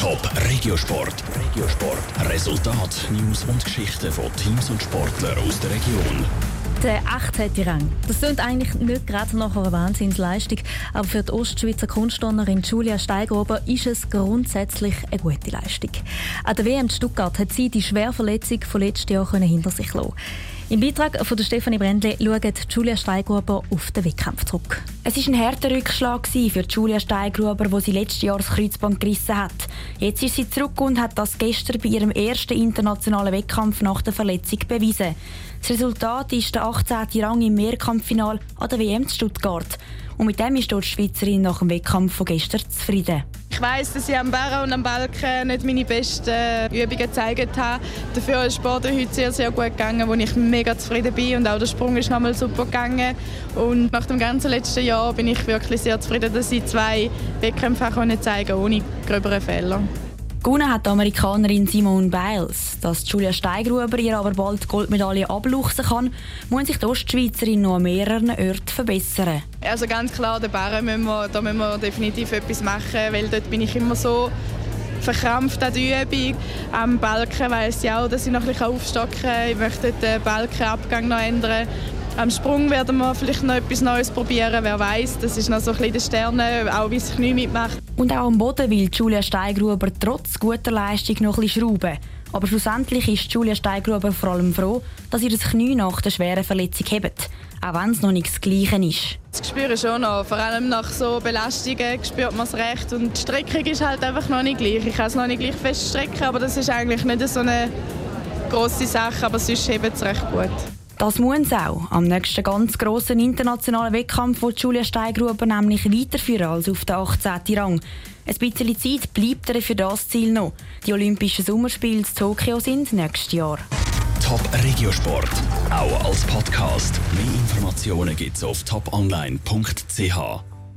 Top Regiosport. Regiosport. Resultat, News und Geschichten von Teams und Sportlern aus der Region. Der 18. Rang. Das klingt eigentlich nicht gerade nach einer Wahnsinnsleistung, aber für die Ostschweizer Kunstturnerin Julia Steigruber ist es grundsätzlich eine gute Leistung. An der WM Stuttgart hat sie die Schwerverletzung von letztem Jahr hinter sich lassen. Im Beitrag von Stefanie Brändle schaut Julia Steigruber auf den Wettkampf zurück. Es war ein harter Rückschlag für Julia Steigruber, wo sie letztes Jahr das Kreuzband gerissen hat. Jetzt ist sie zurück und hat das gestern bei ihrem ersten internationalen Wettkampf nach der Verletzung bewiesen. Das Resultat ist der 18. Rang im Mehrkampffinal an der WM zu Stuttgart. Und mit dem ist die Schweizerin nach dem Wettkampf von gestern zufrieden. Ich weiss, dass ich am Barren und am Balken nicht meine besten Übungen gezeigt habe. Dafür ist Sport heute sehr, sehr gut gegangen, wo ich mega zufrieden bin und auch der Sprung ist nochmal super gegangen. Und nach dem ganzen letzten Jahr bin ich wirklich sehr zufrieden, dass ich zwei Wettkämpfe zeigen konnte, ohne gröbere Fehler. Gewonnen hat die Amerikanerin Simone Biles. Dass Julia Steigruber ihr aber bald Goldmedaille abluchsen kann, muss sich die Ostschweizerin noch an mehreren Orten verbessern. Also ganz klar, den Barren müssen wir, da müssen wir definitiv etwas machen, weil dort bin ich immer so verkrampft an die Übung. Am Balken weiss ich auch, dass ich noch ein bisschen aufstocken kann. Ich möchte den Balkenabgang noch ändern. Am Sprung werden wir vielleicht noch etwas Neues probieren, wer weiß. Das ist noch so ein bisschen der Sterne, auch wie sich nicht mitmacht. Und auch am Boden will Julia Steigruber trotz guter Leistung noch ein bisschen schrauben. Aber schlussendlich ist Julia Steigruber vor allem froh, dass ihr das Knie nach der schweren Verletzung hebt, auch wenn es noch nicht das Gleiche ist. Das spüre ich schon noch. Vor allem nach so Belastungen spürt man es recht. Und die Streckung ist halt einfach noch nicht gleich. Ich kann es noch nicht gleich feststrecken, aber das ist eigentlich nicht so eine grosse Sache, aber sonst hebt es recht gut. Das muss auch. Am nächsten ganz grossen internationalen Wettkampf will Julia Steigruber nämlich weiterführen als auf den 18. Rang. Ein bisschen Zeit bleibt ihr für das Ziel noch. Die Olympischen Sommerspiele in Tokio sind nächstes Jahr. Top Regiosport, auch als Podcast. Mehr Informationen gibt's auf toponline.ch.